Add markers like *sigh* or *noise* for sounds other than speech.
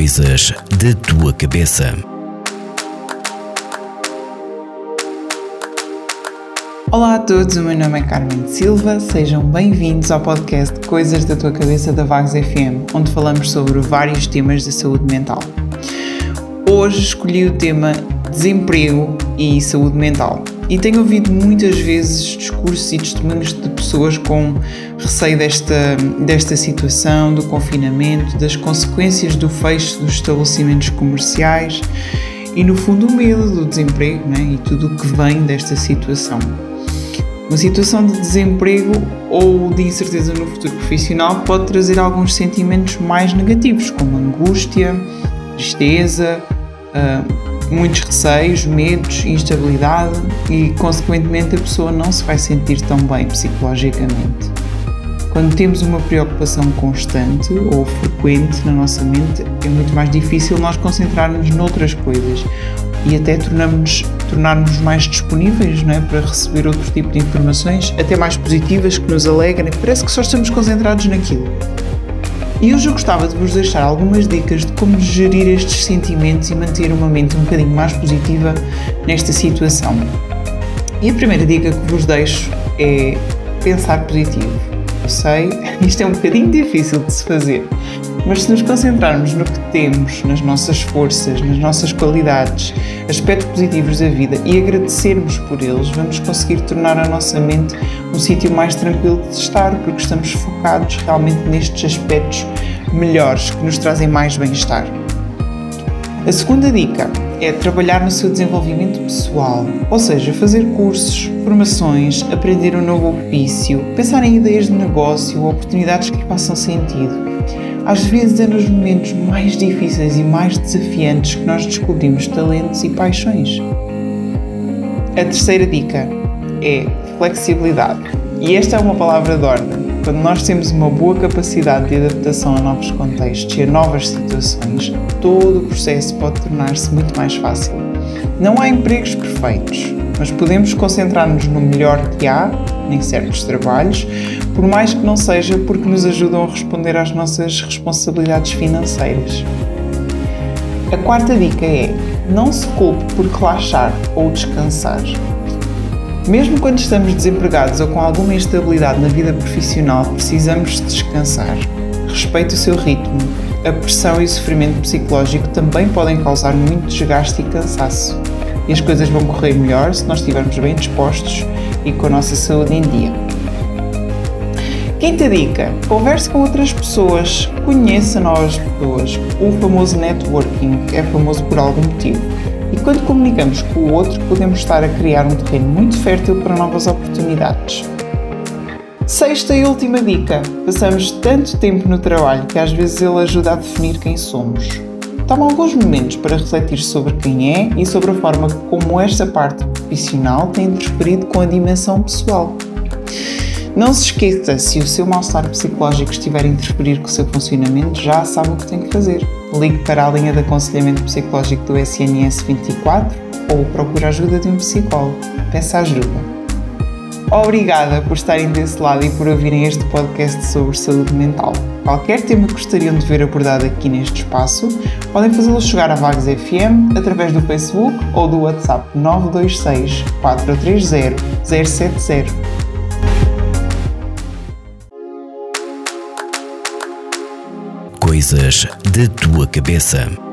Coisas da tua cabeça. Olá a todos, o meu nome é Carmen Silva, sejam bem-vindos ao podcast Coisas da Tua Cabeça da Vagos FM, onde falamos sobre vários temas da saúde mental. Hoje escolhi o tema desemprego e saúde mental. E tenho ouvido muitas vezes discursos e testemunhos de pessoas com receio desta, desta situação, do confinamento, das consequências do fecho dos estabelecimentos comerciais e, no fundo, o medo do desemprego né? e tudo o que vem desta situação. Uma situação de desemprego ou de incerteza no futuro profissional pode trazer alguns sentimentos mais negativos, como angústia, tristeza, uh, muitos receios, medos, instabilidade e, consequentemente, a pessoa não se vai sentir tão bem psicologicamente. Quando temos uma preocupação constante ou frequente na nossa mente, é muito mais difícil nós concentrarmos noutras coisas e até tornarmos, tornarmos mais disponíveis não é, para receber outro tipo de informações, até mais positivas, que nos alegrem. Parece que só estamos concentrados naquilo. E hoje eu gostava de vos deixar algumas dicas de como gerir estes sentimentos e manter uma mente um bocadinho mais positiva nesta situação. E a primeira dica que vos deixo é pensar positivo. Eu sei, *laughs* isto é um bocadinho difícil de se fazer, mas se nos concentrarmos no que temos, nas nossas forças, nas nossas qualidades, aspectos positivos da vida e agradecermos por eles, vamos conseguir tornar a nossa mente um sítio mais tranquilo de estar, porque estamos focados realmente nestes aspectos melhores que nos trazem mais bem-estar. A segunda dica é trabalhar no seu desenvolvimento pessoal, ou seja, fazer cursos, formações, aprender um novo ofício, pensar em ideias de negócio ou oportunidades que lhe façam sentido às vezes é nos momentos mais difíceis e mais desafiantes que nós descobrimos talentos e paixões. A terceira dica é flexibilidade. E esta é uma palavra de ordem. Quando nós temos uma boa capacidade de adaptação a novos contextos e a novas situações, todo o processo pode tornar-se muito mais fácil. Não há empregos perfeitos, mas podemos concentrar-nos no melhor que há em certos trabalhos, por mais que não seja porque nos ajudam a responder às nossas responsabilidades financeiras. A quarta dica é: não se culpe por relaxar ou descansar. Mesmo quando estamos desempregados ou com alguma instabilidade na vida profissional, precisamos de descansar. Respeite o seu ritmo. A pressão e o sofrimento psicológico também podem causar muito desgaste e cansaço. E as coisas vão correr melhor se nós estivermos bem dispostos e com a nossa saúde em dia. Quinta dica: converse com outras pessoas, conheça novas pessoas. O famoso networking é famoso por algum motivo. E quando comunicamos com o outro, podemos estar a criar um terreno muito fértil para novas oportunidades. Sexta e última dica: passamos tanto tempo no trabalho que às vezes ele ajuda a definir quem somos. Toma alguns momentos para refletir sobre quem é e sobre a forma como esta parte profissional tem interferido com a dimensão pessoal. Não se esqueça, se o seu mal-estar psicológico estiver a interferir com o seu funcionamento, já sabe o que tem que fazer. Ligue para a linha de aconselhamento psicológico do SNS 24 ou procure a ajuda de um psicólogo. Peça ajuda. Obrigada por estarem desse lado e por ouvirem este podcast sobre saúde mental. Qualquer tema que gostariam de ver abordado aqui neste espaço, podem fazê-lo chegar a Vagos FM através do Facebook ou do WhatsApp 926 430 070. Coisas da tua cabeça.